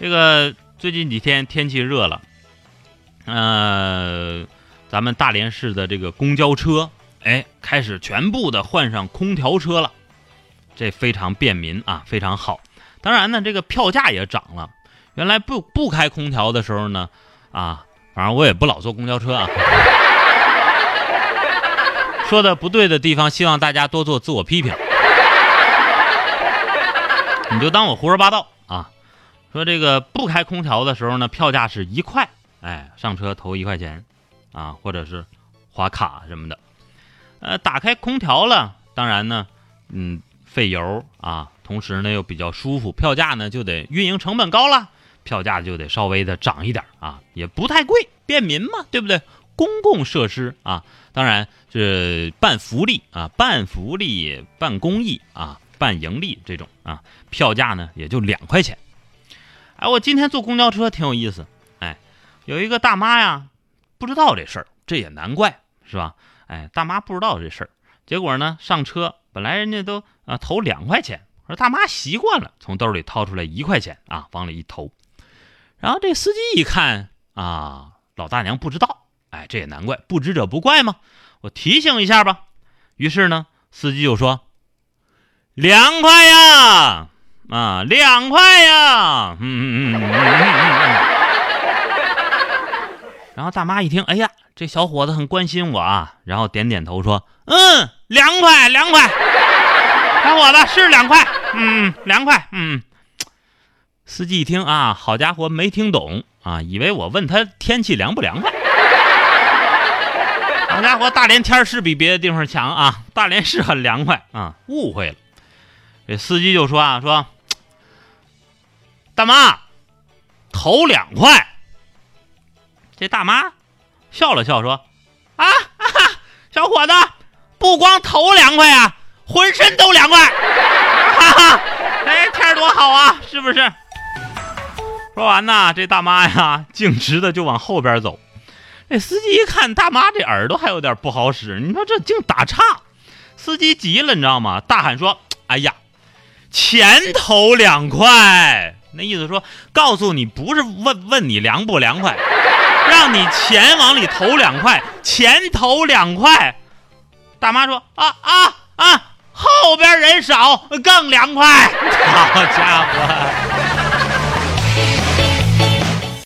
这个最近几天天气热了，呃，咱们大连市的这个公交车，哎，开始全部的换上空调车了，这非常便民啊，非常好。当然呢，这个票价也涨了。原来不不开空调的时候呢，啊，反正我也不老坐公交车啊。说的不对的地方，希望大家多做自我批评。你就当我胡说八道啊。说这个不开空调的时候呢，票价是一块，哎，上车投一块钱，啊，或者是划卡什么的。呃，打开空调了，当然呢，嗯，费油啊，同时呢又比较舒服，票价呢就得运营成本高了。票价就得稍微的涨一点啊，也不太贵，便民嘛，对不对？公共设施啊，当然是办福利啊，办福利、办公益啊、办盈利这种啊，票价呢也就两块钱。哎，我今天坐公交车挺有意思，哎，有一个大妈呀，不知道这事儿，这也难怪是吧？哎，大妈不知道这事儿，结果呢上车，本来人家都啊投两块钱，说大妈习惯了，从兜里掏出来一块钱啊，往里一投。然后这司机一看啊，老大娘不知道，哎，这也难怪，不知者不怪嘛。我提醒一下吧。于是呢，司机就说：“两块呀，啊，两块呀。”嗯嗯嗯嗯嗯嗯。然后大妈一听，哎呀，这小伙子很关心我啊，然后点点头说：“嗯，两块，两块。小伙子是两块，嗯，两块，嗯。”司机一听啊，好家伙，没听懂啊，以为我问他天气凉不凉快。好家伙，大连天是比别的地方强啊，大连是很凉快啊，误会了。这司机就说啊，说大妈头两块。这大妈笑了笑说啊，小伙子不光头凉快啊，浑身都凉快。哈哈，哎，天多好啊，是不是？说完呢，这大妈呀，径直的就往后边走。这司机一看，大妈这耳朵还有点不好使，你说这净打岔。司机急了，你知道吗？大喊说：“哎呀，前头两块！”那意思说，告诉你不是问问你凉不凉快，让你钱往里投两块，钱投两块。大妈说：“啊啊啊，后边人少更凉快。”好家伙！